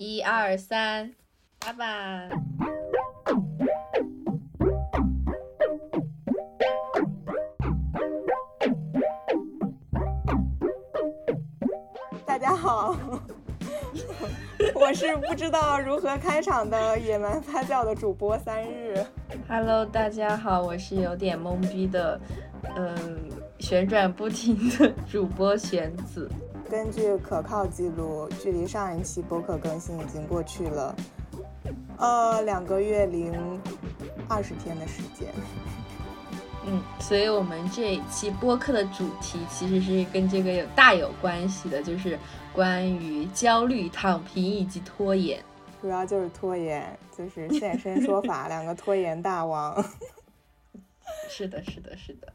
一二三，打板！大家好，我是不知道如何开场的野蛮发酵的主播三日。Hello，大家好，我是有点懵逼的，嗯，旋转不停的主播玄子。根据可靠记录，距离上一期播客更新已经过去了，呃，两个月零二十天的时间。嗯，所以我们这一期播客的主题其实是跟这个有大有关系的，就是关于焦虑、躺平以及拖延。主要就是拖延，就是现身说法，两个拖延大王。是的，是的，是的。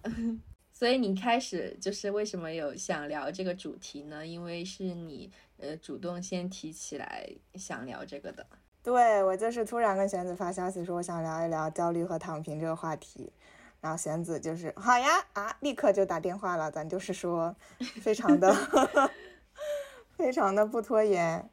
所以你开始就是为什么有想聊这个主题呢？因为是你呃主动先提起来想聊这个的。对我就是突然跟玄子发消息说我想聊一聊焦虑和躺平这个话题，然后玄子就是好呀啊，立刻就打电话了。咱就是说 非常的 非常的不拖延。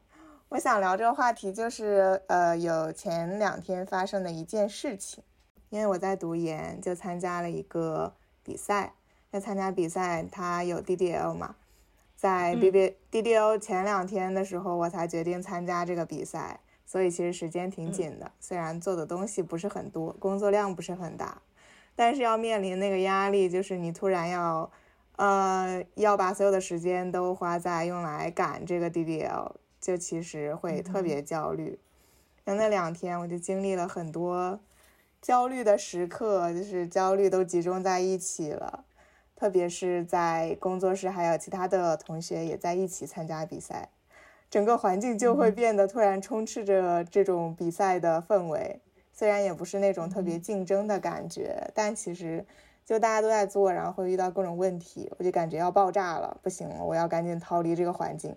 我想聊这个话题就是呃有前两天发生的一件事情，因为我在读研就参加了一个比赛。在参加比赛，他有 DDL 嘛？在 B B DDL 前两天的时候，我才决定参加这个比赛，所以其实时间挺紧的。虽然做的东西不是很多，工作量不是很大，但是要面临那个压力，就是你突然要，呃，要把所有的时间都花在用来赶这个 DDL，就其实会特别焦虑。那那两天我就经历了很多焦虑的时刻，就是焦虑都集中在一起了。特别是在工作室，还有其他的同学也在一起参加比赛，整个环境就会变得突然充斥着这种比赛的氛围。虽然也不是那种特别竞争的感觉，但其实就大家都在做，然后会遇到各种问题，我就感觉要爆炸了，不行了，我要赶紧逃离这个环境。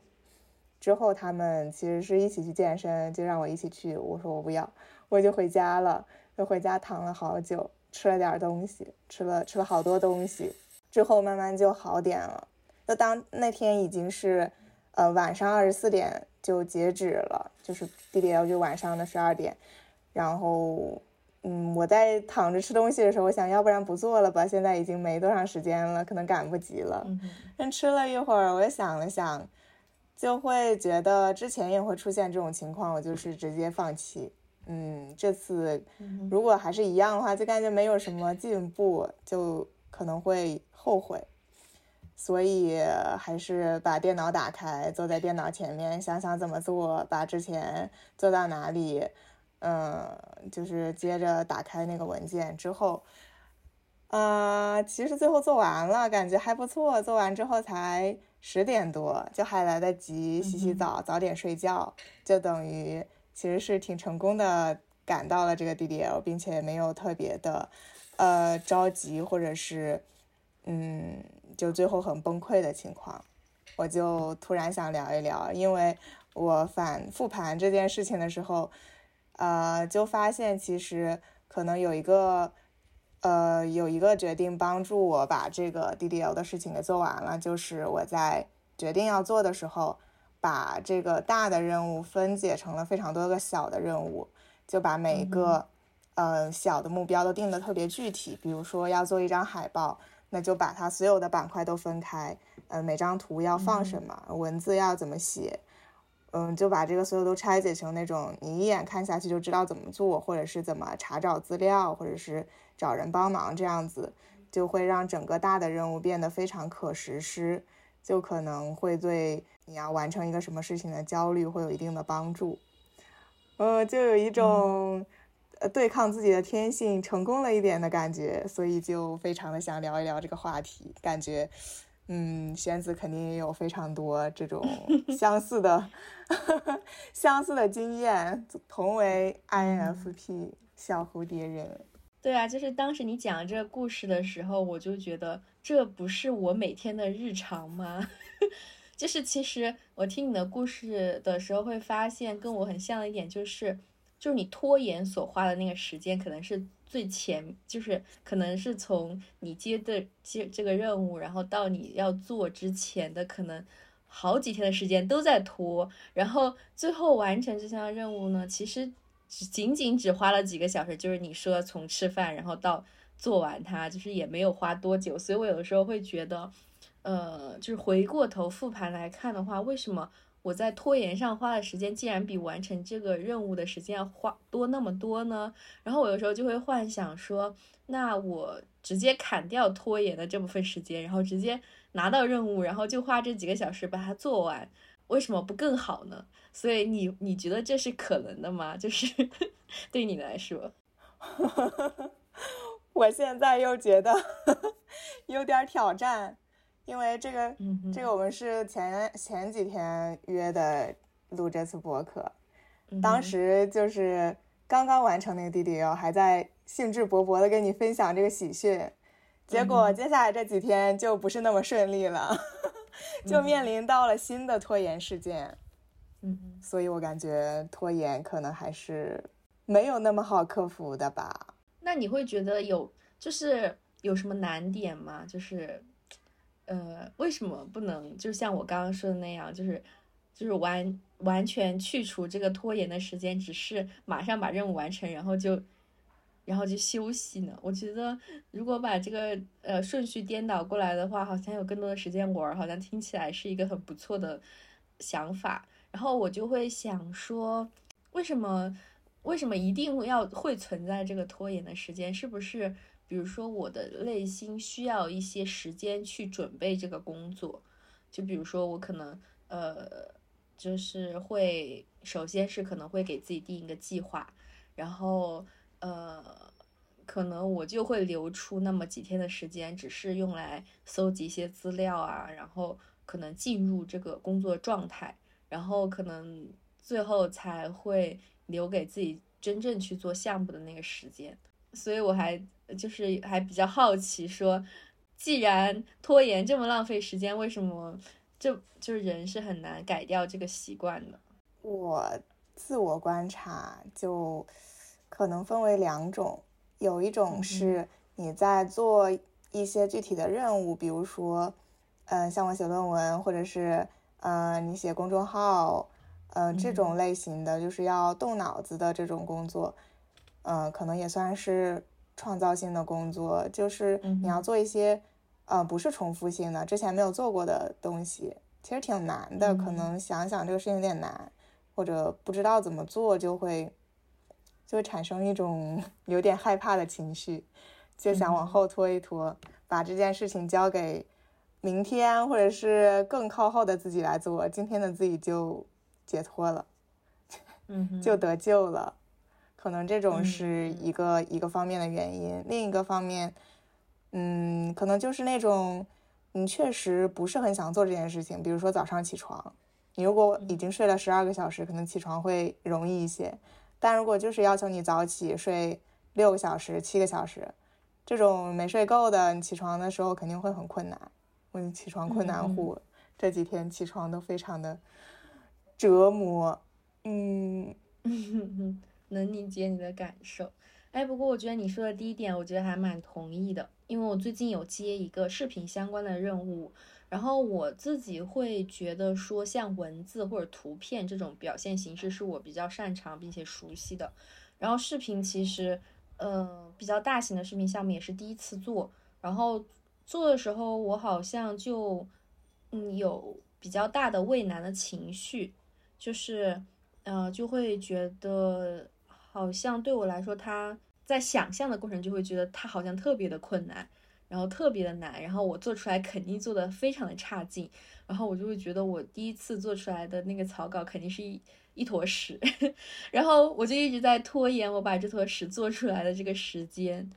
之后他们其实是一起去健身，就让我一起去，我说我不要，我就回家了，就回家躺了好久，吃了点东西，吃了吃了好多东西。之后慢慢就好点了，就当那天已经是，呃晚上二十四点就截止了，就是 DDL 就晚上的十二点，然后，嗯我在躺着吃东西的时候，我想要不然不做了吧，现在已经没多长时间了，可能赶不及了。但吃了一会儿，我又想了想，就会觉得之前也会出现这种情况，我就是直接放弃。嗯，这次如果还是一样的话，就感觉没有什么进步，就可能会。后悔，所以还是把电脑打开，坐在电脑前面想想怎么做，把之前做到哪里，嗯，就是接着打开那个文件之后，呃，其实最后做完了，感觉还不错。做完之后才十点多，就还来得及洗洗澡，早点睡觉，就等于其实是挺成功的赶到了这个 DDL，并且没有特别的呃着急或者是。嗯，就最后很崩溃的情况，我就突然想聊一聊，因为我反复盘这件事情的时候，呃，就发现其实可能有一个，呃，有一个决定帮助我把这个 DDL 的事情给做完了，就是我在决定要做的时候，把这个大的任务分解成了非常多个小的任务，就把每一个，呃，小的目标都定的特别具体，比如说要做一张海报。那就把它所有的板块都分开，呃，每张图要放什么，文字要怎么写，嗯，就把这个所有都拆解成那种你一眼看下去就知道怎么做，或者是怎么查找资料，或者是找人帮忙这样子，就会让整个大的任务变得非常可实施，就可能会对你要完成一个什么事情的焦虑会有一定的帮助，呃，就有一种。对抗自己的天性成功了一点的感觉，所以就非常的想聊一聊这个话题。感觉，嗯，玄子肯定也有非常多这种 相似的、相似的经验。同为 INFP 小蝴蝶人，对啊，就是当时你讲这个故事的时候，我就觉得这不是我每天的日常吗？就是其实我听你的故事的时候，会发现跟我很像的一点就是。就是你拖延所花的那个时间，可能是最前，就是可能是从你接的接这个任务，然后到你要做之前的可能好几天的时间都在拖，然后最后完成这项任务呢，其实仅仅只花了几个小时，就是你说从吃饭然后到做完它，就是也没有花多久，所以我有的时候会觉得，呃，就是回过头复盘来看的话，为什么？我在拖延上花的时间竟然比完成这个任务的时间要花多那么多呢？然后我有时候就会幻想说，那我直接砍掉拖延的这部分时间，然后直接拿到任务，然后就花这几个小时把它做完，为什么不更好呢？所以你你觉得这是可能的吗？就是 对你来说，我现在又觉得 有点挑战。因为这个，这个我们是前前几天约的录这次播客，当时就是刚刚完成那个 DDL，还在兴致勃勃的跟你分享这个喜讯，结果接下来这几天就不是那么顺利了，就面临到了新的拖延事件，嗯，所以我感觉拖延可能还是没有那么好克服的吧。那你会觉得有就是有什么难点吗？就是。呃，为什么不能就像我刚刚说的那样，就是就是完完全去除这个拖延的时间，只是马上把任务完成，然后就然后就休息呢？我觉得如果把这个呃顺序颠倒过来的话，好像有更多的时间玩，好像听起来是一个很不错的想法。然后我就会想说，为什么为什么一定要会存在这个拖延的时间？是不是？比如说，我的内心需要一些时间去准备这个工作，就比如说，我可能呃，就是会首先是可能会给自己定一个计划，然后呃，可能我就会留出那么几天的时间，只是用来搜集一些资料啊，然后可能进入这个工作状态，然后可能最后才会留给自己真正去做项目的那个时间，所以我还。就是还比较好奇，说既然拖延这么浪费时间，为什么就就是人是很难改掉这个习惯的？我自我观察，就可能分为两种，有一种是你在做一些具体的任务，比如说，嗯，像我写论文，或者是嗯你写公众号，嗯这种类型的，就是要动脑子的这种工作，嗯，可能也算是。创造性的工作就是你要做一些，呃，不是重复性的、之前没有做过的东西，其实挺难的。可能想想这个事情有点难，或者不知道怎么做，就会就会产生一种 有点害怕的情绪，就想往后拖一拖，把这件事情交给明天或者是更靠后的自己来做，今天的自己就解脱了，嗯，就得救了。可能这种是一个一个方面的原因，另一个方面，嗯，可能就是那种你确实不是很想做这件事情。比如说早上起床，你如果已经睡了十二个小时，可能起床会容易一些。但如果就是要求你早起睡六个小时、七个小时，这种没睡够的，你起床的时候肯定会很困难。我起床困难户，这几天起床都非常的折磨。嗯。能理解你的感受，哎，不过我觉得你说的第一点，我觉得还蛮同意的，因为我最近有接一个视频相关的任务，然后我自己会觉得说，像文字或者图片这种表现形式是我比较擅长并且熟悉的，然后视频其实，呃，比较大型的视频项目也是第一次做，然后做的时候我好像就，嗯，有比较大的畏难的情绪，就是，呃，就会觉得。好像对我来说，他在想象的过程就会觉得他好像特别的困难，然后特别的难，然后我做出来肯定做的非常的差劲，然后我就会觉得我第一次做出来的那个草稿肯定是一一坨屎，然后我就一直在拖延我把这坨屎做出来的这个时间，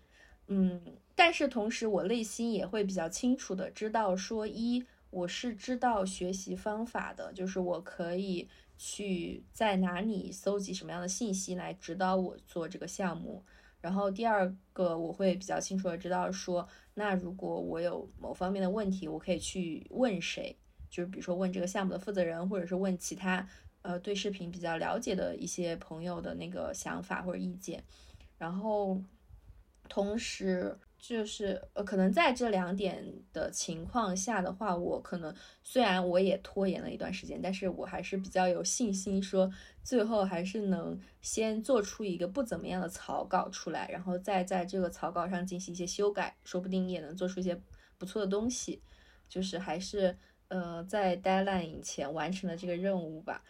嗯，但是同时我内心也会比较清楚的知道说，一我是知道学习方法的，就是我可以。去在哪里搜集什么样的信息来指导我做这个项目？然后第二个，我会比较清楚的知道说，那如果我有某方面的问题，我可以去问谁？就是比如说问这个项目的负责人，或者是问其他呃对视频比较了解的一些朋友的那个想法或者意见。然后同时。就是呃，可能在这两点的情况下的话，我可能虽然我也拖延了一段时间，但是我还是比较有信心，说最后还是能先做出一个不怎么样的草稿出来，然后再在这个草稿上进行一些修改，说不定也能做出一些不错的东西。就是还是呃，在 deadline 以前完成了这个任务吧。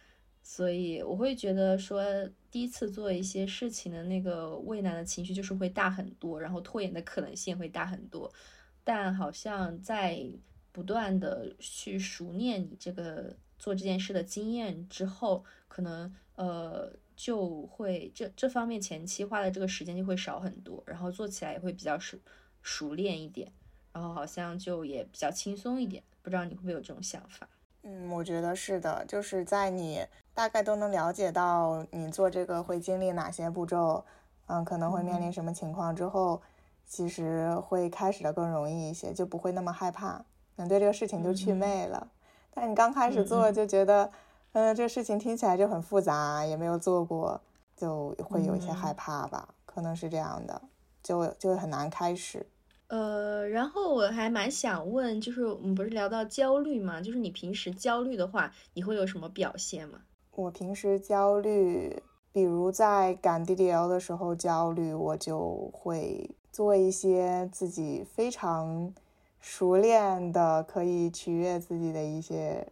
所以我会觉得说，第一次做一些事情的那个畏难的情绪就是会大很多，然后拖延的可能性会大很多。但好像在不断的去熟练你这个做这件事的经验之后，可能呃就会这这方面前期花的这个时间就会少很多，然后做起来也会比较熟熟练一点，然后好像就也比较轻松一点。不知道你会不会有这种想法？嗯，我觉得是的，就是在你大概都能了解到你做这个会经历哪些步骤，嗯，可能会面临什么情况之后，其实会开始的更容易一些，就不会那么害怕，能对这个事情就祛魅了。但你刚开始做就觉得，嗯，这个事情听起来就很复杂，也没有做过，就会有一些害怕吧，可能是这样的，就就很难开始。呃，然后我还蛮想问，就是我们不是聊到焦虑嘛？就是你平时焦虑的话，你会有什么表现吗？我平时焦虑，比如在赶 DDL 的时候焦虑，我就会做一些自己非常熟练的可以取悦自己的一些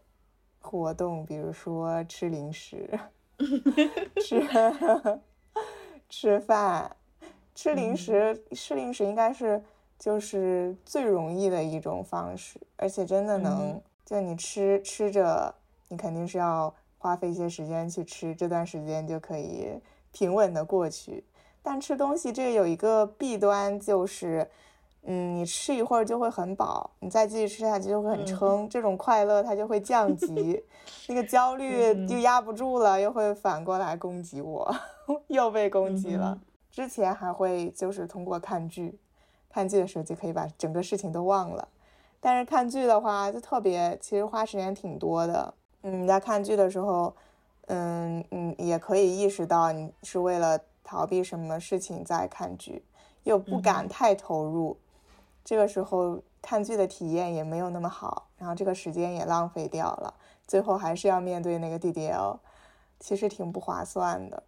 活动，比如说吃零食，吃吃饭，吃零食，吃零食应该是。就是最容易的一种方式，而且真的能，就你吃吃着，你肯定是要花费一些时间去吃，这段时间就可以平稳的过去。但吃东西这有一个弊端，就是，嗯，你吃一会儿就会很饱，你再继续吃下去就会很撑，这种快乐它就会降级，那个焦虑就压不住了，又会反过来攻击我，又被攻击了。之前还会就是通过看剧。看剧的时候就可以把整个事情都忘了，但是看剧的话就特别，其实花时间挺多的。嗯，在看剧的时候，嗯嗯，也可以意识到你是为了逃避什么事情在看剧，又不敢太投入，这个时候看剧的体验也没有那么好，然后这个时间也浪费掉了，最后还是要面对那个 DDL，其实挺不划算的。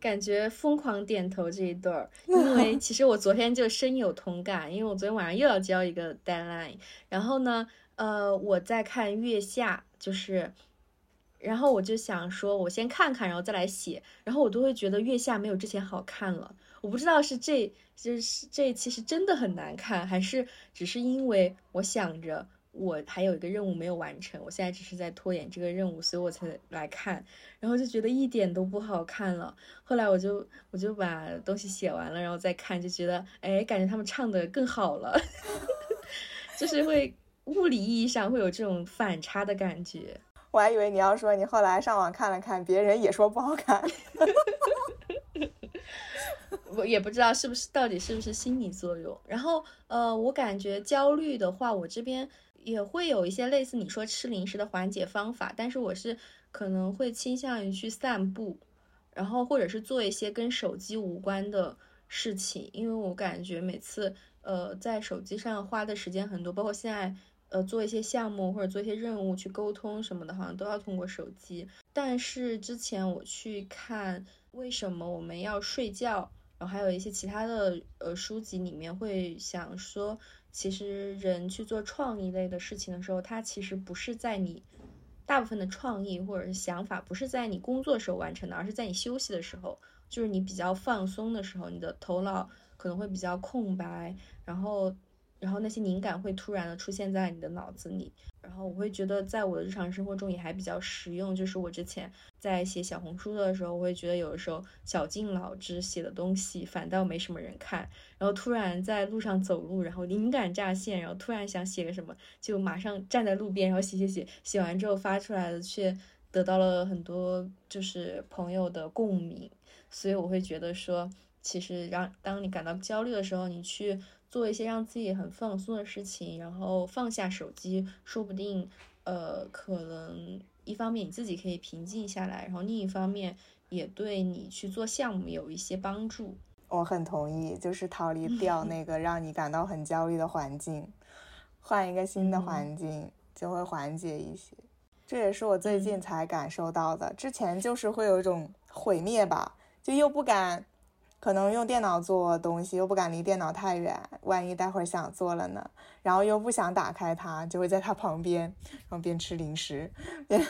感觉疯狂点头这一对儿，因为 其实我昨天就深有同感，因为我昨天晚上又要交一个 deadline，然后呢，呃，我在看月下，就是，然后我就想说，我先看看，然后再来写，然后我都会觉得月下没有之前好看了，我不知道是这就是这其实真的很难看，还是只是因为我想着。我还有一个任务没有完成，我现在只是在拖延这个任务，所以我才来看，然后就觉得一点都不好看了。后来我就我就把东西写完了，然后再看，就觉得哎，感觉他们唱的更好了，就是会物理意义上会有这种反差的感觉。我还以为你要说你后来上网看了看，别人也说不好看。我也不知道是不是到底是不是心理作用。然后呃，我感觉焦虑的话，我这边。也会有一些类似你说吃零食的缓解方法，但是我是可能会倾向于去散步，然后或者是做一些跟手机无关的事情，因为我感觉每次呃在手机上花的时间很多，包括现在呃做一些项目或者做一些任务去沟通什么的，好像都要通过手机。但是之前我去看为什么我们要睡觉，然后还有一些其他的呃书籍里面会想说。其实人去做创意类的事情的时候，他其实不是在你大部分的创意或者是想法不是在你工作时候完成的，而是在你休息的时候，就是你比较放松的时候，你的头脑可能会比较空白，然后。然后那些灵感会突然的出现在你的脑子里，然后我会觉得在我的日常生活中也还比较实用。就是我之前在写小红书的时候，我会觉得有的时候绞尽脑汁写的东西反倒没什么人看，然后突然在路上走路，然后灵感乍现，然后突然想写个什么，就马上站在路边，然后写写写，写完之后发出来的却得到了很多就是朋友的共鸣。所以我会觉得说，其实让当你感到焦虑的时候，你去。做一些让自己很放松的事情，然后放下手机，说不定，呃，可能一方面你自己可以平静下来，然后另一方面也对你去做项目有一些帮助。我很同意，就是逃离掉那个让你感到很焦虑的环境，换一个新的环境就会缓解一些。这也是我最近才感受到的，之前就是会有一种毁灭吧，就又不敢，可能用电脑做东西，又不敢离电脑太远，万一待会儿想做了呢，然后又不想打开它，就会在它旁边，然后边吃零食，边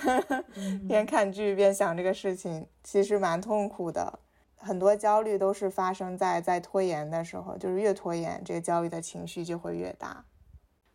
边看剧，边想这个事情，其实蛮痛苦的。很多焦虑都是发生在在拖延的时候，就是越拖延，这个焦虑的情绪就会越大。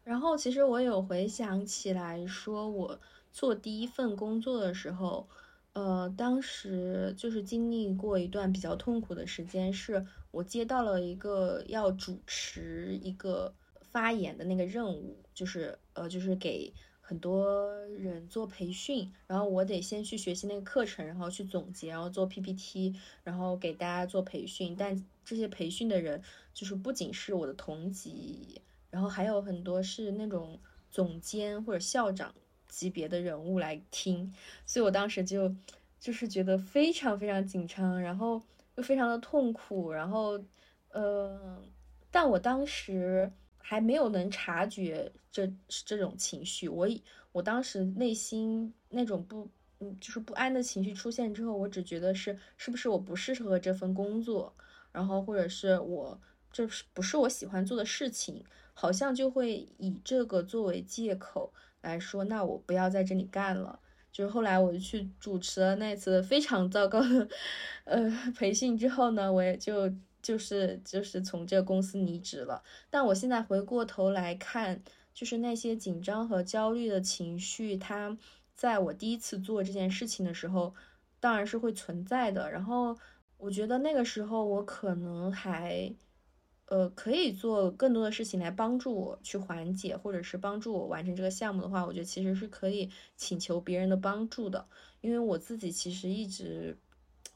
然后，其实我有回想起来，说我做第一份工作的时候，呃，当时就是经历过一段比较痛苦的时间，是我接到了一个要主持一个发言的那个任务，就是呃，就是给。很多人做培训，然后我得先去学习那个课程，然后去总结，然后做 PPT，然后给大家做培训。但这些培训的人，就是不仅是我的同级，然后还有很多是那种总监或者校长级别的人物来听，所以我当时就就是觉得非常非常紧张，然后又非常的痛苦，然后，呃，但我当时。还没有能察觉这这种情绪，我我当时内心那种不就是不安的情绪出现之后，我只觉得是是不是我不适合这份工作，然后或者是我这是不是我喜欢做的事情，好像就会以这个作为借口来说，那我不要在这里干了。就是后来我就去主持了那次非常糟糕的呃培训之后呢，我也就。就是就是从这个公司离职了，但我现在回过头来看，就是那些紧张和焦虑的情绪，它在我第一次做这件事情的时候，当然是会存在的。然后我觉得那个时候我可能还，呃，可以做更多的事情来帮助我去缓解，或者是帮助我完成这个项目的话，我觉得其实是可以请求别人的帮助的，因为我自己其实一直。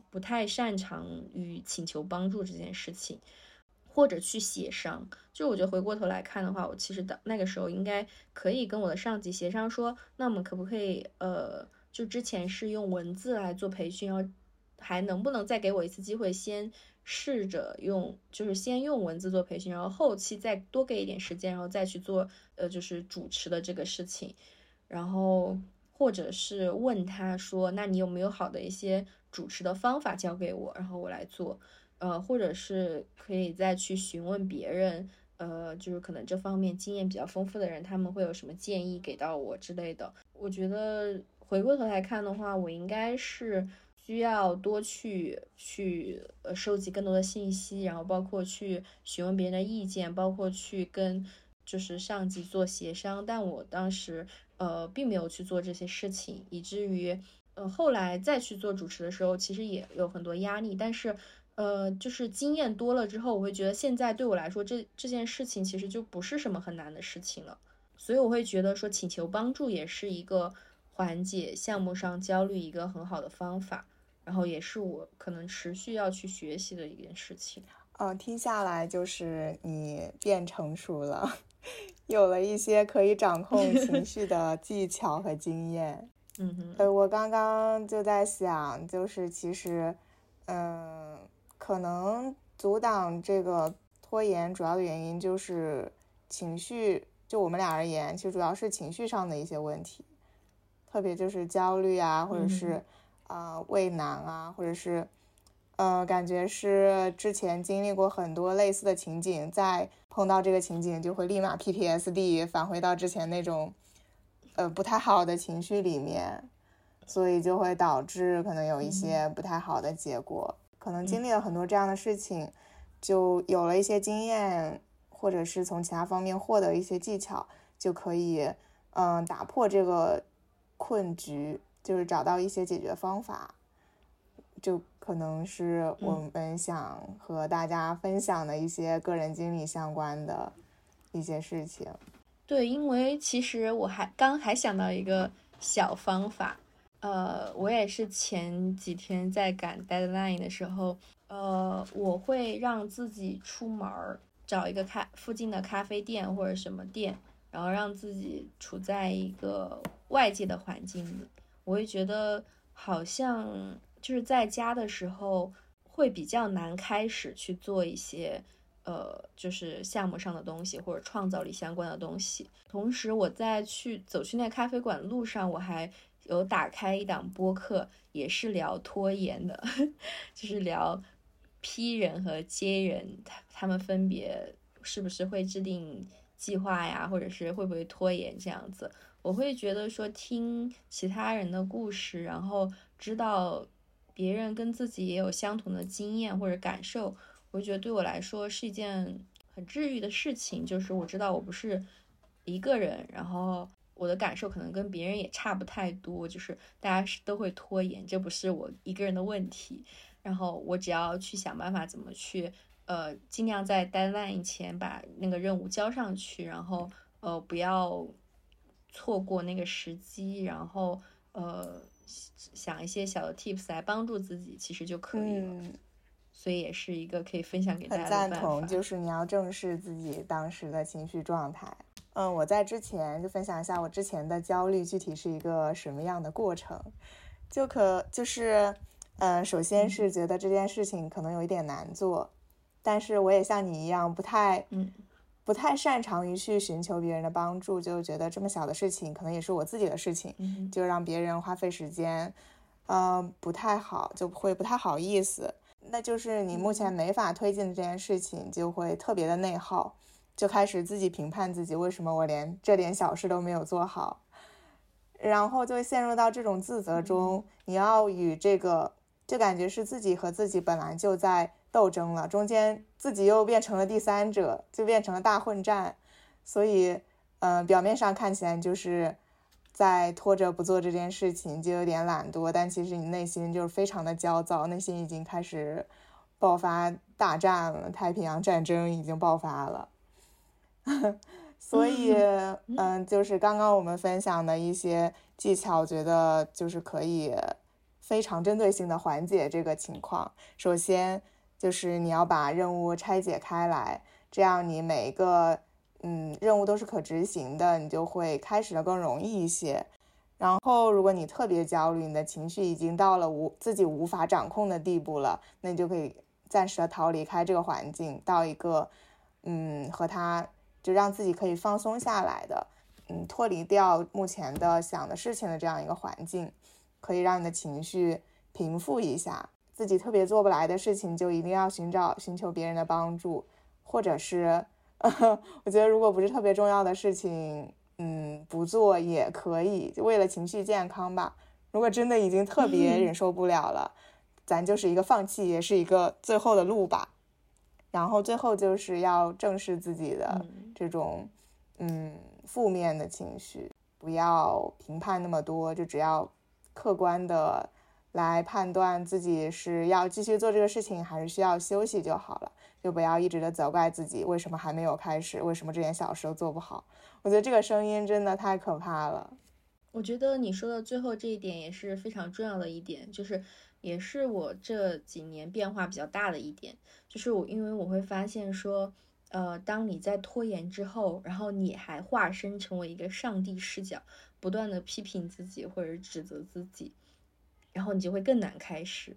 不太擅长于请求帮助这件事情，或者去协商。就我觉得回过头来看的话，我其实的那个时候应该可以跟我的上级协商说，那我们可不可以，呃，就之前是用文字来做培训，然后还能不能再给我一次机会，先试着用，就是先用文字做培训，然后后期再多给一点时间，然后再去做，呃，就是主持的这个事情。然后或者是问他说，那你有没有好的一些？主持的方法教给我，然后我来做，呃，或者是可以再去询问别人，呃，就是可能这方面经验比较丰富的人，他们会有什么建议给到我之类的。我觉得回过头来看的话，我应该是需要多去去呃收集更多的信息，然后包括去询问别人的意见，包括去跟就是上级做协商。但我当时呃并没有去做这些事情，以至于。呃，后来再去做主持的时候，其实也有很多压力，但是，呃，就是经验多了之后，我会觉得现在对我来说，这这件事情其实就不是什么很难的事情了，所以我会觉得说请求帮助也是一个缓解项目上焦虑一个很好的方法，然后也是我可能持续要去学习的一件事情。哦，听下来就是你变成熟了，有了一些可以掌控情绪的 技巧和经验。嗯哼，呃，我刚刚就在想，就是其实，嗯，可能阻挡这个拖延主要的原因就是情绪，就我们俩而言，其实主要是情绪上的一些问题，特别就是焦虑啊，或者是啊畏难啊，或者是，呃，感觉是之前经历过很多类似的情景，再碰到这个情景就会立马 PTSD 返回到之前那种。呃，不太好的情绪里面，所以就会导致可能有一些不太好的结果。可能经历了很多这样的事情，就有了一些经验，或者是从其他方面获得一些技巧，就可以嗯打破这个困局，就是找到一些解决方法。就可能是我们想和大家分享的一些个人经历相关的一些事情。对，因为其实我还刚还想到一个小方法，呃，我也是前几天在赶 deadline 的时候，呃，我会让自己出门儿找一个咖附近的咖啡店或者什么店，然后让自己处在一个外界的环境里，我会觉得好像就是在家的时候。会比较难开始去做一些。呃，就是项目上的东西或者创造力相关的东西。同时，我在去走去那咖啡馆路上，我还有打开一档播客，也是聊拖延的，就是聊 P 人和 J 人，他他们分别是不是会制定计划呀，或者是会不会拖延这样子。我会觉得说，听其他人的故事，然后知道别人跟自己也有相同的经验或者感受。我觉得对我来说是一件很治愈的事情，就是我知道我不是一个人，然后我的感受可能跟别人也差不太多，就是大家是都会拖延，这不是我一个人的问题。然后我只要去想办法怎么去，呃，尽量在 deadline 前把那个任务交上去，然后呃不要错过那个时机，然后呃想一些小的 tips 来帮助自己，其实就可以了。所以也是一个可以分享给大家的很赞同，就是你要正视自己当时的情绪状态。嗯，我在之前就分享一下我之前的焦虑具体是一个什么样的过程。就可就是，嗯，首先是觉得这件事情可能有一点难做，但是我也像你一样不太，嗯，不太擅长于去寻求别人的帮助，就觉得这么小的事情可能也是我自己的事情，就让别人花费时间，嗯，不太好，就会不太好意思。那就是你目前没法推进的这件事情，就会特别的内耗，就开始自己评判自己，为什么我连这点小事都没有做好，然后就会陷入到这种自责中。你要与这个，就感觉是自己和自己本来就在斗争了，中间自己又变成了第三者，就变成了大混战。所以，嗯，表面上看起来就是。在拖着不做这件事情，就有点懒惰，但其实你内心就是非常的焦躁，内心已经开始爆发大战了，太平洋战争已经爆发了。所以，嗯，就是刚刚我们分享的一些技巧，觉得就是可以非常针对性的缓解这个情况。首先，就是你要把任务拆解开来，这样你每一个。嗯，任务都是可执行的，你就会开始的更容易一些。然后，如果你特别焦虑，你的情绪已经到了无自己无法掌控的地步了，那你就可以暂时的逃离开这个环境，到一个嗯和他就让自己可以放松下来的，嗯脱离掉目前的想的事情的这样一个环境，可以让你的情绪平复一下。自己特别做不来的事情，就一定要寻找寻求别人的帮助，或者是。我觉得，如果不是特别重要的事情，嗯，不做也可以，就为了情绪健康吧。如果真的已经特别忍受不了了，咱就是一个放弃，也是一个最后的路吧。然后最后就是要正视自己的这种，嗯，负面的情绪，不要评判那么多，就只要客观的来判断自己是要继续做这个事情，还是需要休息就好了。就不要一直的责怪自己，为什么还没有开始？为什么这点小事都做不好？我觉得这个声音真的太可怕了。我觉得你说的最后这一点也是非常重要的一点，就是也是我这几年变化比较大的一点，就是我因为我会发现说，呃，当你在拖延之后，然后你还化身成为一个上帝视角，不断的批评自己或者指责自己，然后你就会更难开始。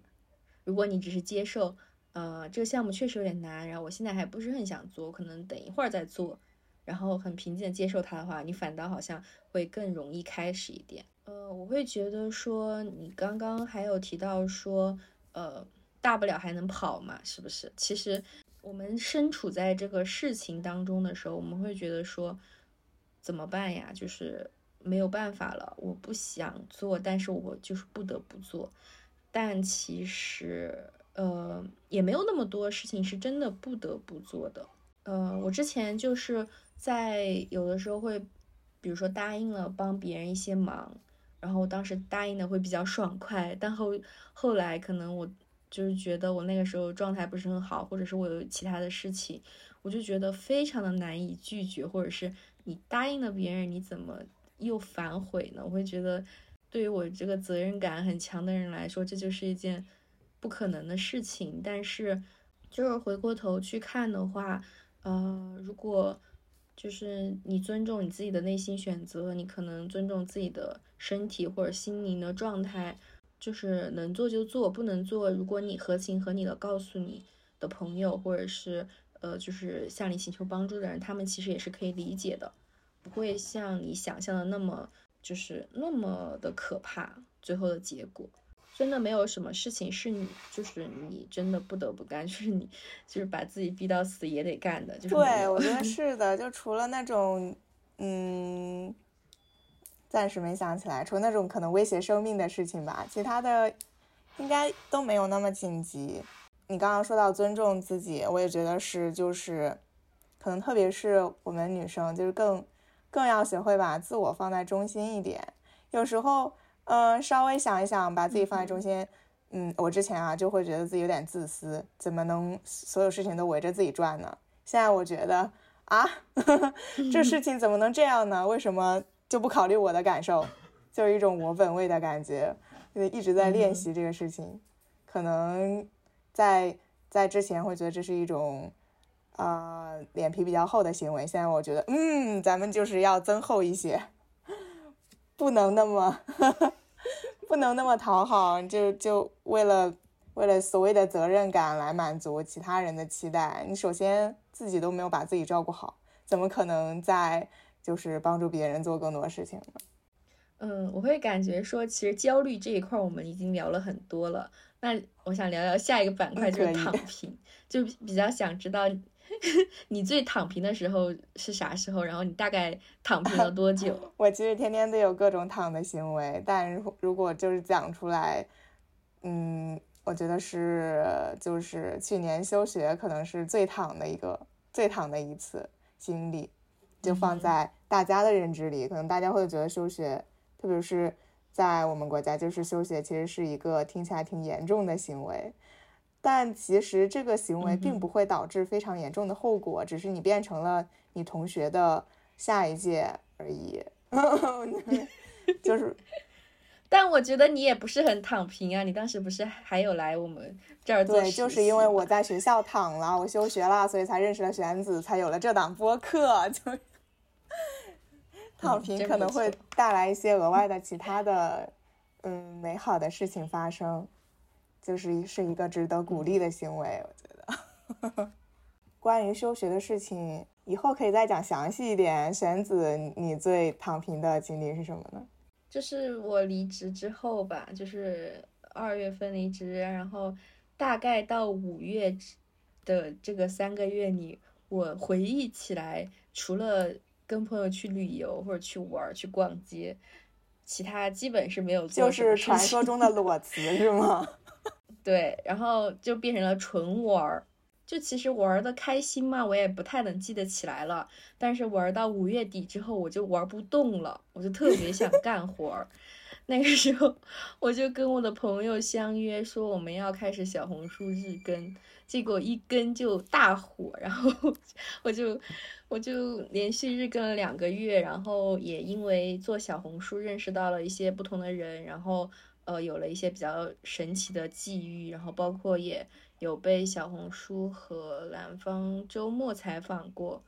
如果你只是接受。呃，这个项目确实有点难，然后我现在还不是很想做，可能等一会儿再做，然后很平静的接受它的话，你反倒好像会更容易开始一点。呃，我会觉得说，你刚刚还有提到说，呃，大不了还能跑嘛，是不是？其实我们身处在这个事情当中的时候，我们会觉得说，怎么办呀？就是没有办法了，我不想做，但是我就是不得不做，但其实。呃，也没有那么多事情是真的不得不做的。呃，我之前就是在有的时候会，比如说答应了帮别人一些忙，然后当时答应的会比较爽快，但后后来可能我就是觉得我那个时候状态不是很好，或者是我有其他的事情，我就觉得非常的难以拒绝，或者是你答应了别人，你怎么又反悔呢？我会觉得，对于我这个责任感很强的人来说，这就是一件。不可能的事情，但是就是回过头去看的话，呃，如果就是你尊重你自己的内心选择，你可能尊重自己的身体或者心灵的状态，就是能做就做，不能做，如果你合情合理的告诉你的朋友，或者是呃，就是向你请求帮助的人，他们其实也是可以理解的，不会像你想象的那么就是那么的可怕。最后的结果，真的没有什么事情是你就是你真的不得不干，就是你就是把自己逼到死也得干的，就是对，我觉得 是的，就除了那种嗯。暂时没想起来，除了那种可能威胁生命的事情吧，其他的应该都没有那么紧急。你刚刚说到尊重自己，我也觉得是，就是可能特别是我们女生，就是更更要学会把自我放在中心一点。有时候，嗯，稍微想一想，把自己放在中心，嗯，我之前啊就会觉得自己有点自私，怎么能所有事情都围着自己转呢？现在我觉得啊，这事情怎么能这样呢？为什么？就不考虑我的感受，就是一种我本位的感觉，就一直在练习这个事情。可能在在之前会觉得这是一种啊脸皮比较厚的行为，现在我觉得，嗯，咱们就是要增厚一些，不能那么 不能那么讨好，就就为了为了所谓的责任感来满足其他人的期待。你首先自己都没有把自己照顾好，怎么可能在？就是帮助别人做更多事情呢。嗯，我会感觉说，其实焦虑这一块我们已经聊了很多了。那我想聊聊下一个板块，就是躺平，就比较想知道 你最躺平的时候是啥时候，然后你大概躺平了多久？我其实天天都有各种躺的行为，但如果就是讲出来，嗯，我觉得是就是去年休学可能是最躺的一个最躺的一次经历。就放在大家的认知里，可能大家会觉得休学，特别是在我们国家，就是休学其实是一个听起来挺严重的行为。但其实这个行为并不会导致非常严重的后果，只是你变成了你同学的下一届而已。就是，但我觉得你也不是很躺平啊，你当时不是还有来我们这儿做对，就是因为我在学校躺了，我休学了，所以才认识了玄子，才有了这档播客。就。躺平可能会带来一些额外的其他的，嗯，美好的事情发生，就是是一个值得鼓励的行为。我觉得，关于休学的事情，以后可以再讲详细一点。玄子，你最躺平的经历是什么呢？就是我离职之后吧，就是二月份离职，然后大概到五月的这个三个月里，我回忆起来，除了。跟朋友去旅游或者去玩去逛街，其他基本是没有做。就是传说中的裸辞是吗？对，然后就变成了纯玩儿。就其实玩的开心嘛，我也不太能记得起来了。但是玩到五月底之后，我就玩不动了，我就特别想干活儿。那个时候，我就跟我的朋友相约说我们要开始小红书日更，结果一更就大火，然后我就。我就连续日更了两个月，然后也因为做小红书认识到了一些不同的人，然后呃有了一些比较神奇的际遇，然后包括也有被小红书和南方周末采访过，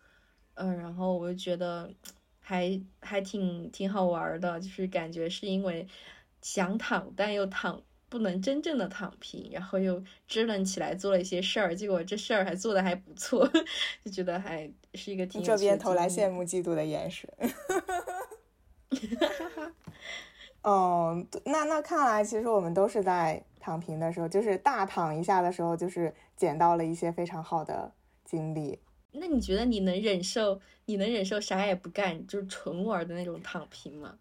嗯，然后我就觉得还还挺挺好玩的，就是感觉是因为想躺但又躺。不能真正的躺平，然后又支棱起来做了一些事儿，结果这事儿还做的还不错，就觉得还是一个挺这边投来羡慕嫉妒的眼神。哦，那那看来其实我们都是在躺平的时候，就是大躺一下的时候，就是捡到了一些非常好的经历。那你觉得你能忍受？你能忍受啥也不干，就是纯玩的那种躺平吗？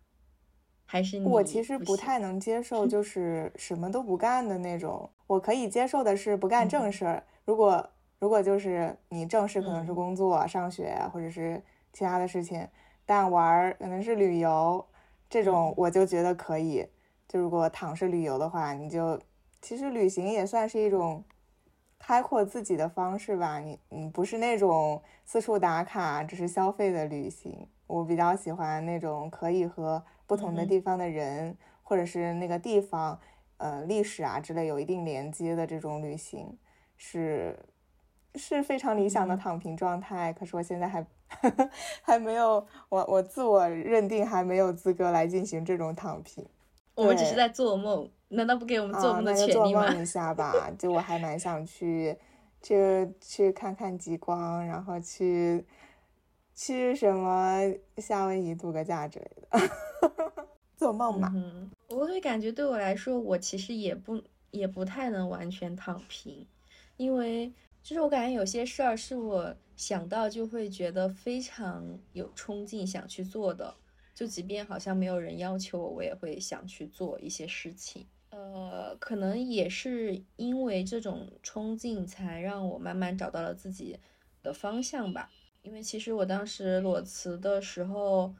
还是我其实不太能接受，就 是什么都不干的那种。我可以接受的是不干正事儿。如果如果就是你正事可能是工作、上学或者是其他的事情，但玩儿可能是旅游这种，我就觉得可以。就如果躺是旅游的话，你就其实旅行也算是一种开阔自己的方式吧。你你不是那种四处打卡只是消费的旅行。我比较喜欢那种可以和。不同的地方的人，或者是那个地方，呃，历史啊之类有一定连接的这种旅行，是是非常理想的躺平状态。可是我现在还 还没有，我我自我认定还没有资格来进行这种躺平。我们只是在做梦，难道不给我们做啊，梦的那就做权利吗？梦一下吧。就我还蛮想去，去去看看极光，然后去去什么夏威夷度个假之类的，做梦吧。嗯，我会感觉对我来说，我其实也不也不太能完全躺平，因为就是我感觉有些事儿是我想到就会觉得非常有冲劲想去做的，就即便好像没有人要求我，我也会想去做一些事情。呃，可能也是因为这种冲劲，才让我慢慢找到了自己的方向吧。因为其实我当时裸辞的时候，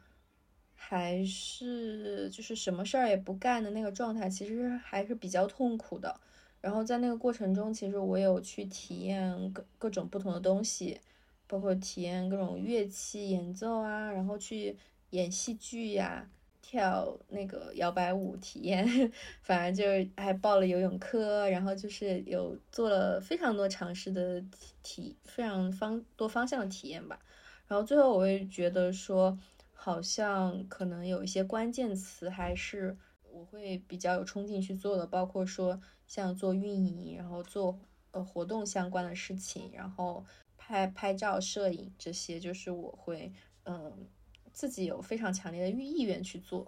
还是就是什么事儿也不干的那个状态，其实还是比较痛苦的。然后在那个过程中，其实我有去体验各各种不同的东西，包括体验各种乐器演奏啊，然后去演戏剧呀、跳那个摇摆舞体验，反正就是还报了游泳课，然后就是有做了非常多尝试的体体非常方多方向的体验吧。然后最后我会觉得说，好像可能有一些关键词还是我会比较有冲劲去做的，包括说像做运营，然后做呃活动相关的事情，然后拍拍照、摄影这些，就是我会嗯、自己有非常强烈的意意愿去做。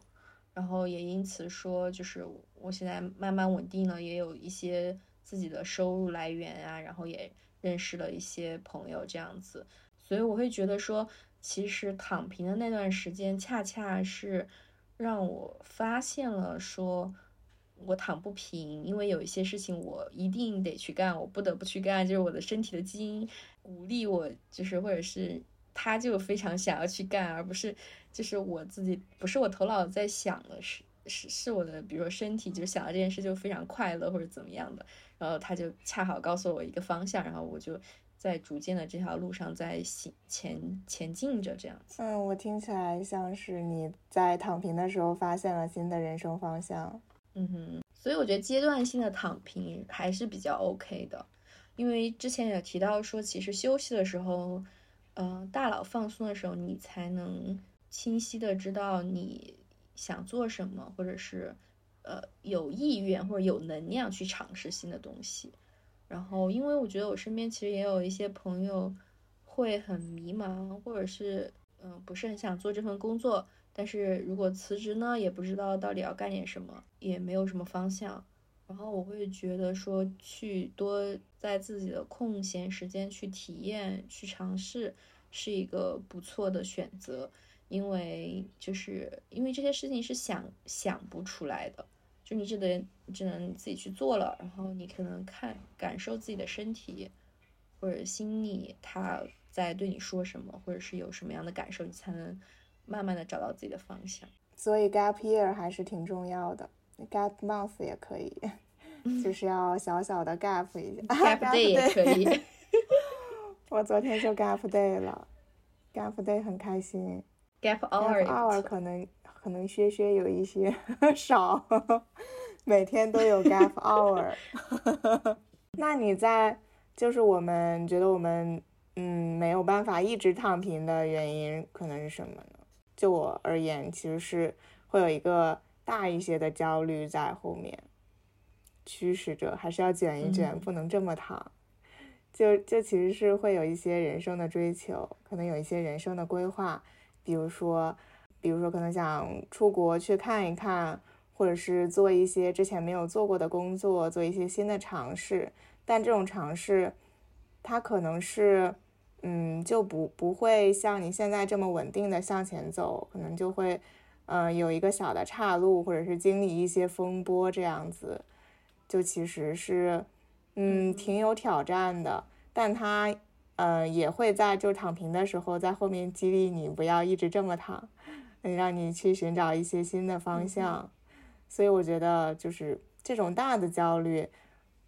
然后也因此说，就是我现在慢慢稳定了，也有一些自己的收入来源啊，然后也认识了一些朋友这样子，所以我会觉得说，其实躺平的那段时间，恰恰是让我发现了说，我躺不平，因为有一些事情我一定得去干，我不得不去干，就是我的身体的基因鼓励我，就是或者是他就非常想要去干，而不是就是我自己不是我头脑在想的，是是是我的，比如说身体就想到这件事就非常快乐或者怎么样的，然后他就恰好告诉我一个方向，然后我就在逐渐的这条路上在行前前进着这样子。嗯，我听起来像是你在躺平的时候发现了新的人生方向。嗯哼，所以我觉得阶段性的躺平还是比较 OK 的，因为之前也提到说，其实休息的时候，呃，大脑放松的时候，你才能清晰的知道你想做什么，或者是呃有意愿或者有能量去尝试新的东西。然后，因为我觉得我身边其实也有一些朋友会很迷茫，或者是嗯、不是很想做这份工作，但是如果辞职呢，也不知道到底要干点什么，也没有什么方向。然后我会觉得说，去多在自己的空闲时间去体验、去尝试，是一个不错的选择。因为就是因为这些事情是想想不出来的，就你只得只能自己去做了，然后你可能看感受自己的身体或者心里他在对你说什么，或者是有什么样的感受，你才能慢慢的找到自己的方向。所以 gap year 还是挺重要的，gap month 也可以，就是要小小的 gap 一下。Gap day 也可以。我昨天就 gap day 了，gap day 很开心。gap hour gap hour。可能可能薛薛有一些 少，每天都有 gap hour。那你在就是我们觉得我们嗯没有办法一直躺平的原因可能是什么呢？就我而言，其实是会有一个大一些的焦虑在后面驱使着，还是要卷一卷，嗯不能这么躺。就就其实是会有一些人生的追求，可能有一些人生的规划，比如说，比如说可能想出国去看一看，或者是做一些之前没有做过的工作，做一些新的尝试。但这种尝试，它可能是，嗯，就不不会像你现在这么稳定的向前走，可能就会，呃，有一个小的岔路，或者是经历一些风波这样子，就其实是，嗯，挺有挑战的。但他，呃，也会在就躺平的时候，在后面激励你不要一直这么躺，嗯让你去寻找一些新的方向。所以我觉得就是这种大的焦虑，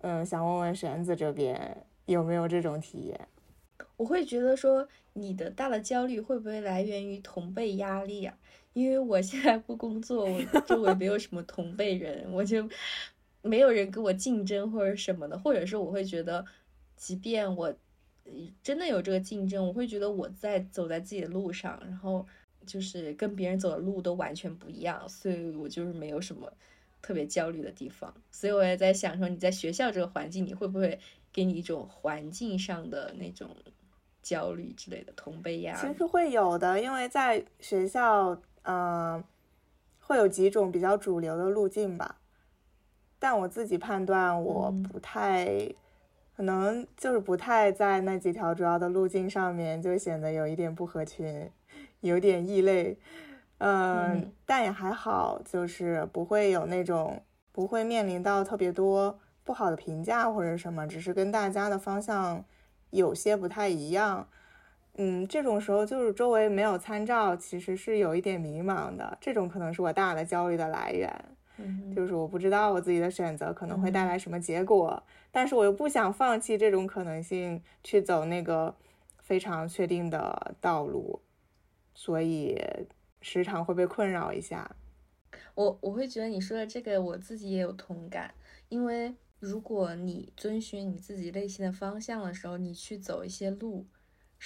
嗯，想问问绳子这边有没有这种体验？我会觉得说，你的大的焦虑会不会来源于同辈压力啊？因为我现在不工作，我周围没有什么同辈人，我就没有人跟我竞争或者什么的，或者是我会觉得，即便我真的有这个竞争，我会觉得我在走在自己的路上，然后就是跟别人走的路都完全不一样，所以我就是没有什么特别焦虑的地方。所以我也在想说，你在学校这个环境，你会不会给你一种环境上的那种焦虑之类的同辈压力？其实会有的，因为在学校，嗯，会有几种比较主流的路径吧。但我自己判断，我不太，可能就是不太在那几条主要的路径上面，就显得有一点不合群，有点异类。嗯，但也还好，就是不会有那种不会面临到特别多不好的评价或者什么，只是跟大家的方向有些不太一样。嗯，这种时候就是周围没有参照，其实是有一点迷茫的。这种可能是我大的焦虑的来源。就是我不知道我自己的选择可能会带来什么结果，但是我又不想放弃这种可能性去走那个非常确定的道路，所以时常会被困扰一下。我我会觉得你说的这个我自己也有同感，因为如果你遵循你自己内心的方向的时候，你去走一些路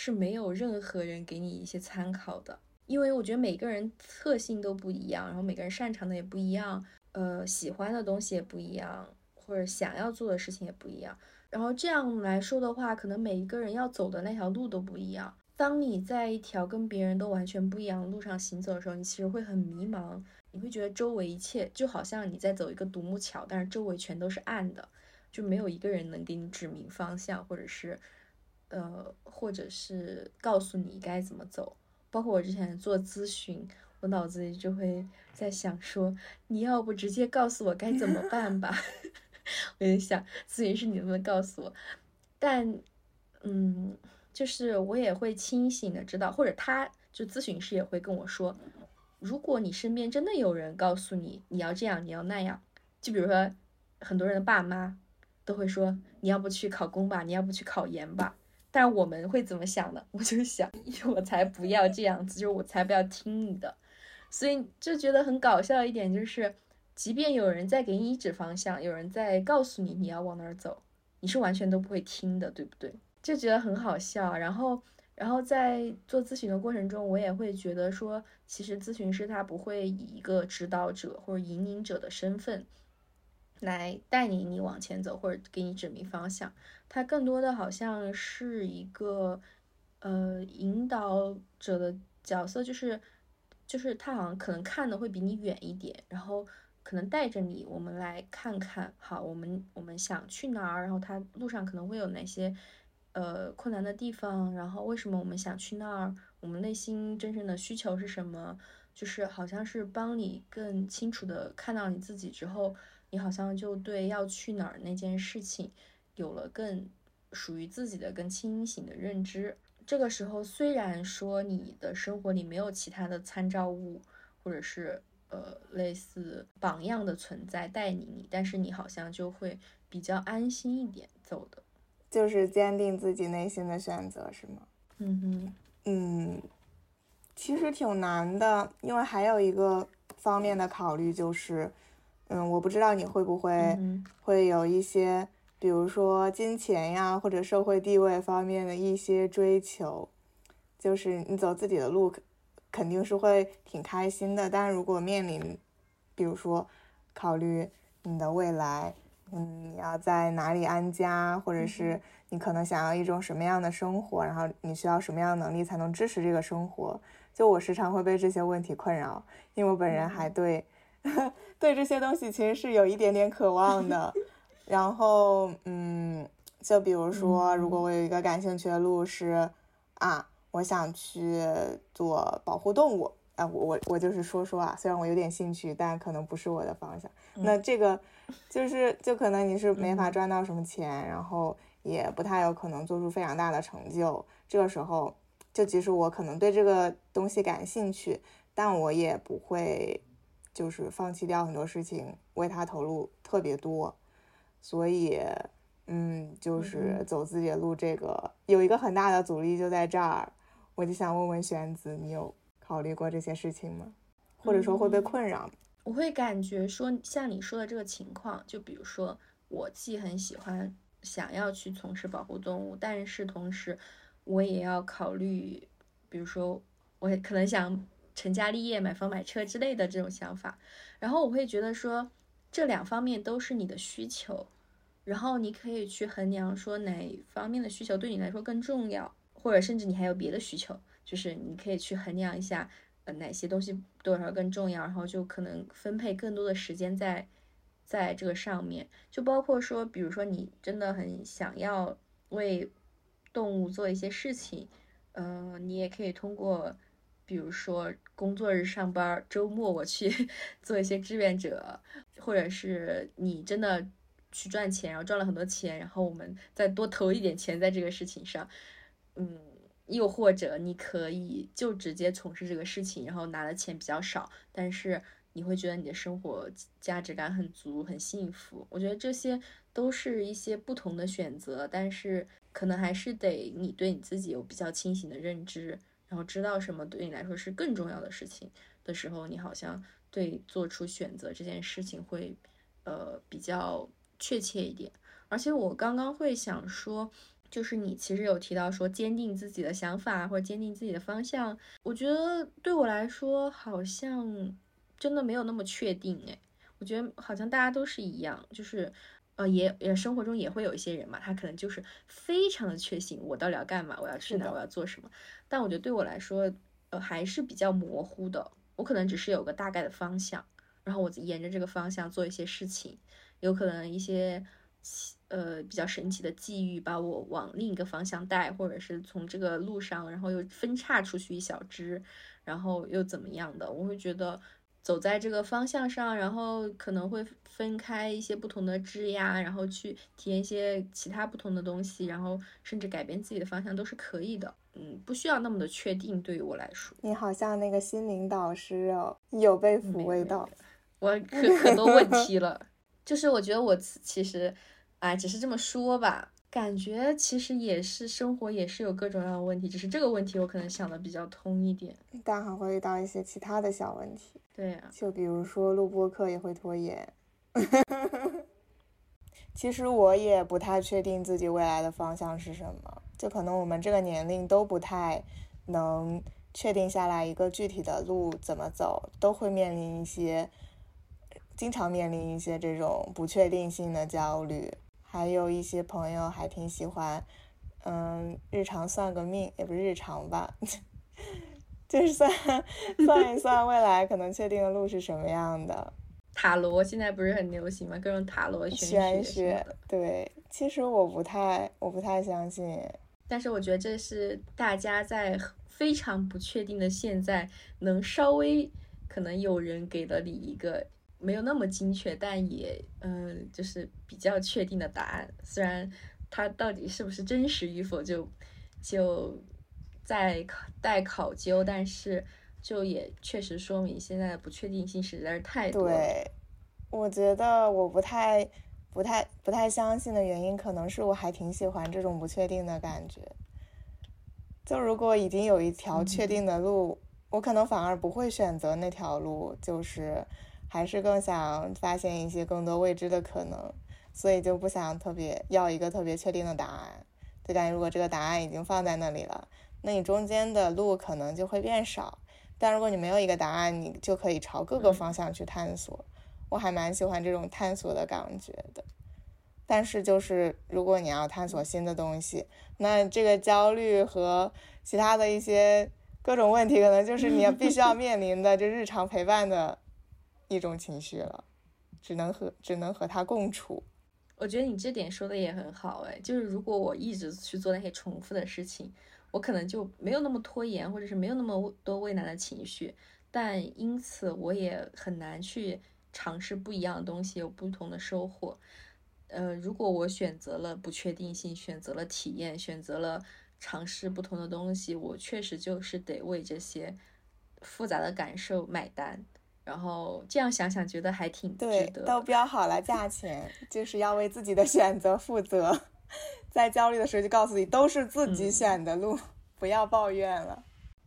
是没有任何人给你一些参考的，因为我觉得每个人特性都不一样，然后每个人擅长的也不一样。呃，喜欢的东西也不一样，或者想要做的事情也不一样。然后这样来说的话，可能每一个人要走的那条路都不一样。当你在一条跟别人都完全不一样的路上行走的时候，你其实会很迷茫。你会觉得周围一切就好像你在走一个独木桥，但是周围全都是暗的，就没有一个人能给你指明方向，或者是，呃，或者是告诉你该怎么走。包括我之前做咨询。我脑子里就会在想说，你要不直接告诉我该怎么办吧？我就想咨询师你能不能告诉我？但，嗯，就是我也会清醒的知道，或者他就咨询师也会跟我说，如果你身边真的有人告诉你你要这样你要那样，就比如说很多人的爸妈都会说你要不去考公吧，你要不去考研吧。但我们会怎么想的？我就想，我才不要这样子，就是我才不要听你的。所以就觉得很搞笑一点，就是即便有人在给你指方向，有人在告诉你你要往哪儿走，你是完全都不会听的，对不对？就觉得很好笑。然后，然后在做咨询的过程中，我也会觉得说，其实咨询师他不会以一个指导者或者引领者的身份来带领你往前走，或者给你指明方向，他更多的好像是一个呃引导者的角色，就是。就是他好像可能看的会比你远一点，然后可能带着你，我们来看看，好，我们我们想去哪儿，然后他路上可能会有哪些呃困难的地方，然后为什么我们想去那儿，我们内心真正的需求是什么？就是好像是帮你更清楚的看到你自己之后，你好像就对要去哪儿那件事情有了更属于自己的更清醒的认知。这个时候，虽然说你的生活里没有其他的参照物，或者是呃类似榜样的存在带领你，但是你好像就会比较安心一点走的，就是坚定自己内心的选择，是吗？嗯哼，嗯，其实挺难的，因为还有一个方面的考虑就是，嗯，我不知道你会不会会有一些。比如说金钱呀，或者社会地位方面的一些追求，就是你走自己的路，肯定是会挺开心的。但如果面临，比如说考虑你的未来，嗯，你要在哪里安家，或者是你可能想要一种什么样的生活，然后你需要什么样的能力才能支持这个生活？就我时常会被这些问题困扰，因为我本人还对 对这些东西其实是有一点点渴望的。然后，嗯，就比如说，如果我有一个感兴趣的路是，啊，我想去做保护动物，啊，我我我就是说说啊，虽然我有点兴趣，但可能不是我的方向。那这个就是，就可能你是没法赚到什么钱，然后也不太有可能做出非常大的成就。这个时候，就即使我可能对这个东西感兴趣，但我也不会就是放弃掉很多事情，为它投入特别多。所以，嗯，就是走自己的路，这个有一个很大的阻力就在这儿。我就想问问玄子，你有考虑过这些事情吗？或者说会被困扰？我会感觉说，像你说的这个情况，就比如说，我既很喜欢想要去从事保护动物，但是同时我也要考虑，比如说，我可能想成家立业、买房买车之类的这种想法。然后我会觉得说。这两方面都是你的需求，然后你可以去衡量说哪方面的需求对你来说更重要，或者甚至你还有别的需求，就是你可以去衡量一下，呃，哪些东西多少更重要，然后就可能分配更多的时间在在这个上面，就包括说，比如说你真的很想要为动物做一些事情，呃，你也可以通过。比如说工作日上班，周末我去 做一些志愿者，或者是你真的去赚钱，然后赚了很多钱，然后我们再多投一点钱在这个事情上，嗯，又或者你可以就直接从事这个事情，然后拿的钱比较少，但是你会觉得你的生活价值感很足，很幸福。我觉得这些都是一些不同的选择，但是可能还是得你对你自己有比较清醒的认知。然后知道什么对你来说是更重要的事情的时候，你好像对做出选择这件事情会，呃，比较确切一点。而且我刚刚会想说，就是你其实有提到说坚定自己的想法或者坚定自己的方向，我觉得对我来说好像真的没有那么确定哎。我觉得好像大家都是一样，就是。呃，也也生活中也会有一些人嘛，他可能就是非常的确信我到底要干嘛，我要去哪，我要做什么。但我觉得对我来说，呃，还是比较模糊的。我可能只是有个大概的方向，然后我沿着这个方向做一些事情。有可能一些呃比较神奇的际遇把我往另一个方向带，或者是从这个路上，然后又分叉出去一小支，然后又怎么样的？我会觉得。走在这个方向上，然后可能会分开一些不同的枝呀，然后去体验一些其他不同的东西，然后甚至改变自己的方向都是可以的。嗯，不需要那么的确定。对于我来说，你好像那个心灵导师哦，有被抚慰到。我可可 多问题了，就是我觉得我其实，哎，只是这么说吧。感觉其实也是生活，也是有各种各样的问题，只是这个问题我可能想的比较通一点，但还会遇到一些其他的小问题。对呀，就比如说录播课也会拖延。其实我也不太确定自己未来的方向是什么，就可能我们这个年龄都不太能确定下来一个具体的路怎么走，都会面临一些，经常面临一些这种不确定性的焦虑。还有一些朋友还挺喜欢，嗯，日常算个命，也不是日常吧，就是算算一算未来可能确定的路是什么样的。塔罗现在不是很流行吗？各种塔罗玄学。对，其实我不太，我不太相信。但是我觉得这是大家在非常不确定的现在，能稍微可能有人给了你一个。没有那么精确，但也嗯，就是比较确定的答案。虽然它到底是不是真实与否，就就在待考究，但是就也确实说明现在的不确定性实在是太多。对，我觉得我不太、不太、不太相信的原因，可能是我还挺喜欢这种不确定的感觉。就如果已经有一条确定的路，我可能反而不会选择那条路，就是。还是更想发现一些更多未知的可能，所以就不想特别要一个特别确定的答案。就感觉如果这个答案已经放在那里了，那你中间的路可能就会变少。但如果你没有一个答案，你就可以朝各个方向去探索。我还蛮喜欢这种探索的感觉的。但是就是如果你要探索新的东西，那这个焦虑和其他的一些各种问题，可能就是你必须要 面临的，就日常陪伴的。一种情绪了，只能和只能和他共处。我觉得你这点说的也很好，哎，就是如果我一直去做那些重复的事情，我可能就没有那么拖延，或者是没有那么多畏难的情绪，但因此我也很难去尝试不一样的东西，有不同的收获。呃，如果我选择了不确定性，选择了体验，选择了尝试不同的东西，我确实就是得为这些复杂的感受买单。然后这样想想，觉得还挺对，都标好了价钱，就是要为自己的选择负责。在焦虑的时候，就告诉你都是自己选的路，不要抱怨了。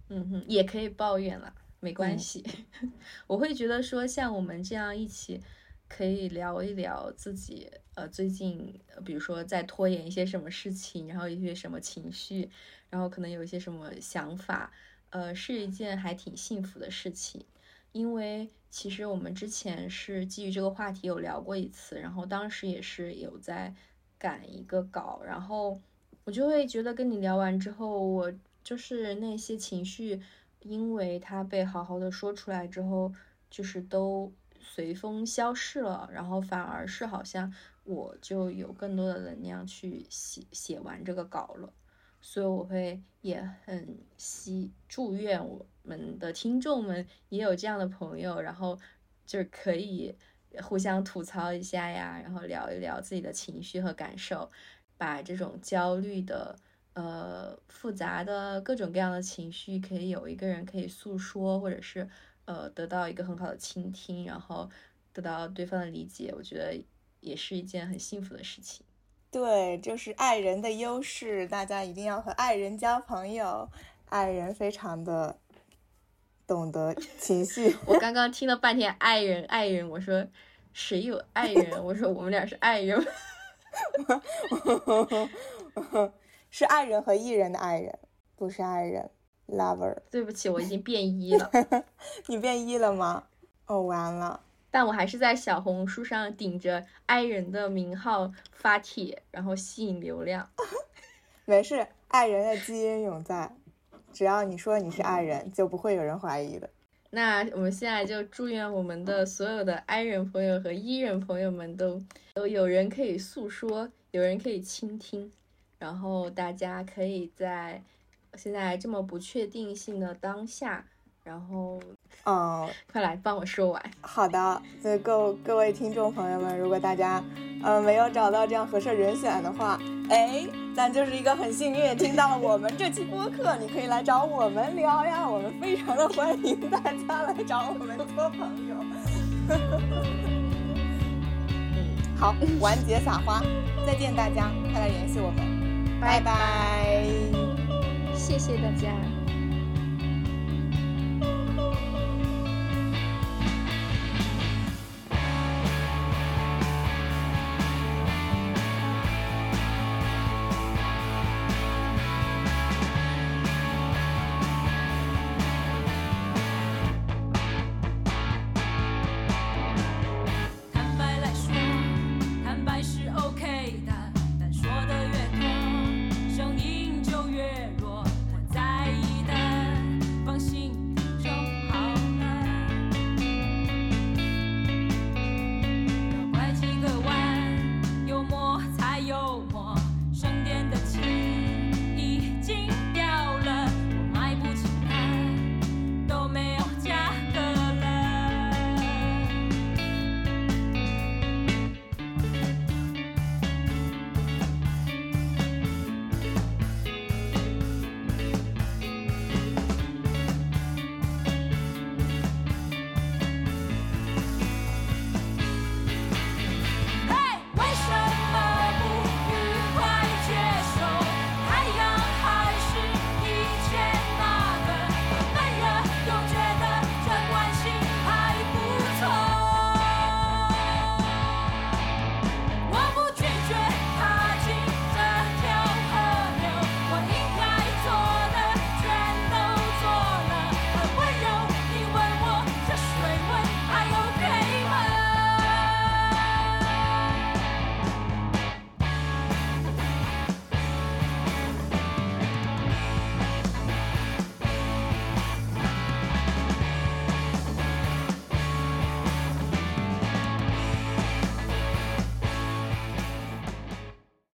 嗯哼，也可以抱怨了，没关系。我会觉得说，像我们这样一起可以聊一聊自己，呃，最近比如说在拖延一些什么事情，然后一些什么情绪，然后可能有一些什么想法，呃，是一件还挺幸福的事情。因为其实我们之前是基于这个话题有聊过一次，然后当时也是有在赶一个稿，然后我就会觉得跟你聊完之后，我就是那些情绪，因为它被好好的说出来之后，就是都随风消逝了，然后反而是好像我就有更多的能量去写写完这个稿了。所以我会也很希祝愿我们的听众们也有这样的朋友，然后就是可以互相吐槽一下呀，然后聊一聊自己的情绪和感受，把这种焦虑的、呃复杂的各种各样的情绪，可以有一个人可以诉说，或者是呃得到一个很好的倾听，然后得到对方的理解，我觉得也是一件很幸福的事情。对，就是爱人的优势，大家一定要和爱人交朋友。爱人非常的懂得情绪。我刚刚听了半天“爱人，爱人”，我说谁有爱人？我说我们俩是爱人。是爱人和艺人的爱人，不是爱人，lover。对不起，我已经变一了。你变一了吗？哦，完了。但我还是在小红书上顶着爱人的名号发帖，然后吸引流量。没事，爱人的基因永在，只要你说你是爱人，就不会有人怀疑的。那我们现在就祝愿我们的所有的爱人朋友和伊人朋友们都都有人可以诉说，有人可以倾听，然后大家可以在现在这么不确定性的当下。然后，嗯，快来帮我说完。好的，所以各各位听众朋友们，如果大家，呃，没有找到这样合适人选的话，哎，咱就是一个很幸运，听到了我们这期播客，你可以来找我们聊呀，我们非常的欢迎大家来找我们做朋友。嗯，好，完结撒花，再见大家，快来联系我们，拜拜，谢谢大家。Oh.